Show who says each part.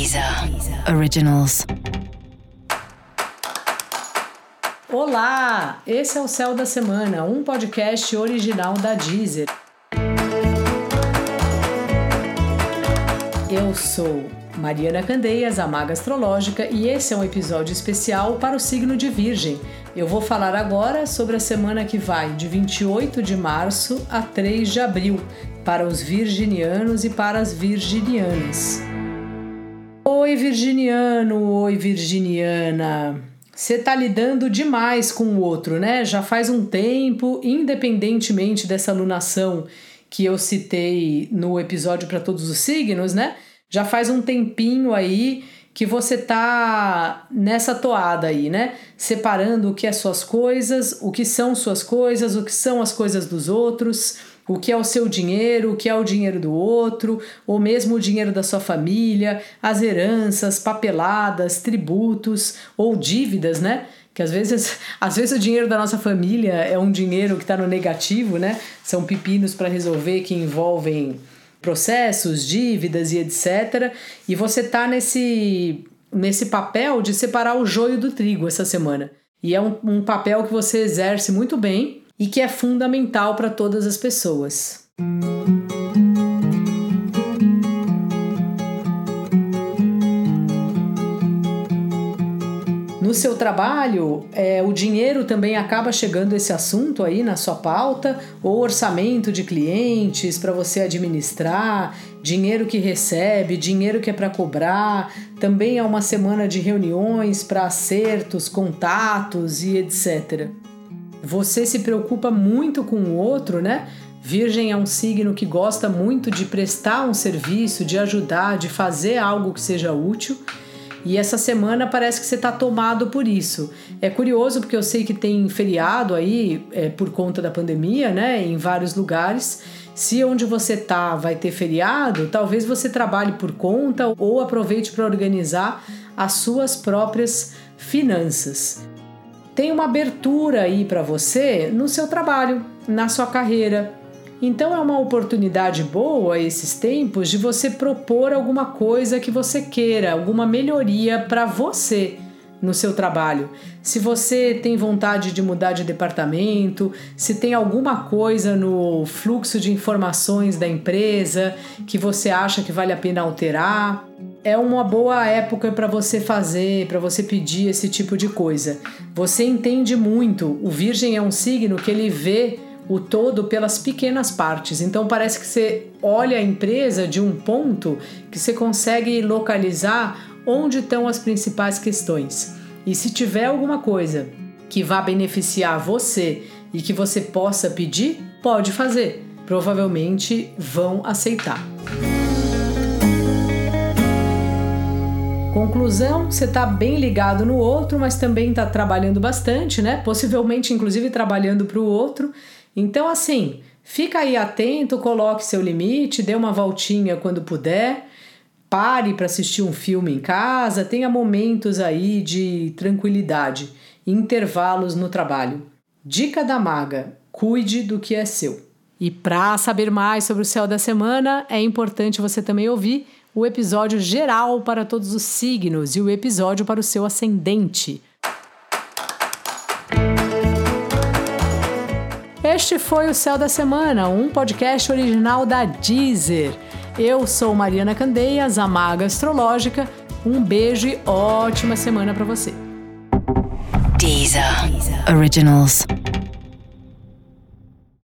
Speaker 1: Deezer Originals.
Speaker 2: Olá, esse é o Céu da Semana, um podcast original da Deezer. Eu sou Mariana Candeias, a Maga Astrológica, e esse é um episódio especial para o signo de Virgem. Eu vou falar agora sobre a semana que vai de 28 de março a 3 de abril, para os virginianos e para as virginianas. Oi, virginiano, oi, virginiana. Você tá lidando demais com o outro, né? Já faz um tempo, independentemente dessa alunação que eu citei no episódio para todos os signos, né? Já faz um tempinho aí que você tá nessa toada aí, né? Separando o que é suas coisas, o que são suas coisas, o que são as coisas dos outros o que é o seu dinheiro, o que é o dinheiro do outro, ou mesmo o dinheiro da sua família, as heranças, papeladas, tributos ou dívidas, né? Que às vezes, às vezes o dinheiro da nossa família é um dinheiro que está no negativo, né? São pepinos para resolver que envolvem processos, dívidas e etc. E você tá nesse nesse papel de separar o joio do trigo essa semana. E é um, um papel que você exerce muito bem e que é fundamental para todas as pessoas. No seu trabalho, é, o dinheiro também acaba chegando esse assunto aí na sua pauta, ou orçamento de clientes para você administrar, dinheiro que recebe, dinheiro que é para cobrar. Também é uma semana de reuniões para acertos, contatos e etc. Você se preocupa muito com o outro, né? Virgem é um signo que gosta muito de prestar um serviço, de ajudar, de fazer algo que seja útil. E essa semana parece que você está tomado por isso. É curioso porque eu sei que tem feriado aí é, por conta da pandemia, né? Em vários lugares. Se onde você tá vai ter feriado, talvez você trabalhe por conta ou aproveite para organizar as suas próprias finanças tem uma abertura aí para você no seu trabalho, na sua carreira. Então é uma oportunidade boa esses tempos de você propor alguma coisa que você queira, alguma melhoria para você no seu trabalho. Se você tem vontade de mudar de departamento, se tem alguma coisa no fluxo de informações da empresa que você acha que vale a pena alterar, é uma boa época para você fazer, para você pedir esse tipo de coisa. Você entende muito. O Virgem é um signo que ele vê o todo pelas pequenas partes. Então parece que você olha a empresa de um ponto que você consegue localizar onde estão as principais questões. E se tiver alguma coisa que vá beneficiar você e que você possa pedir, pode fazer. Provavelmente vão aceitar. Conclusão, você está bem ligado no outro, mas também está trabalhando bastante, né? Possivelmente, inclusive, trabalhando para o outro. Então, assim, fica aí atento, coloque seu limite, dê uma voltinha quando puder, pare para assistir um filme em casa, tenha momentos aí de tranquilidade, intervalos no trabalho. Dica da maga: cuide do que é seu. E para saber mais sobre o céu da semana, é importante você também ouvir o episódio geral para todos os signos e o episódio para o seu ascendente. Este foi o Céu da Semana, um podcast original da Deezer. Eu sou Mariana Candeias, a maga astrológica. Um beijo e ótima semana para você.
Speaker 1: Deezer. Originals.